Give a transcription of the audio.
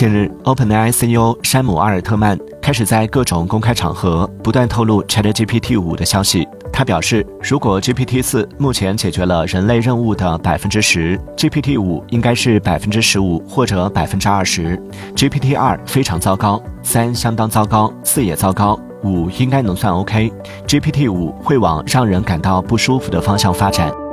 近日 openai ceo 山姆阿尔特曼开始在各种公开场合不断透露 chatgpt 五的消息。他表示如果 gpt 四目前解决了人类任务的百分之十 gpt 五应该是百分之十五或者百分之二十。Gpt 二非常糟糕三相当糟糕四也糟糕五应该能算 ok gpt 五会往让人感到不舒服的方向发展。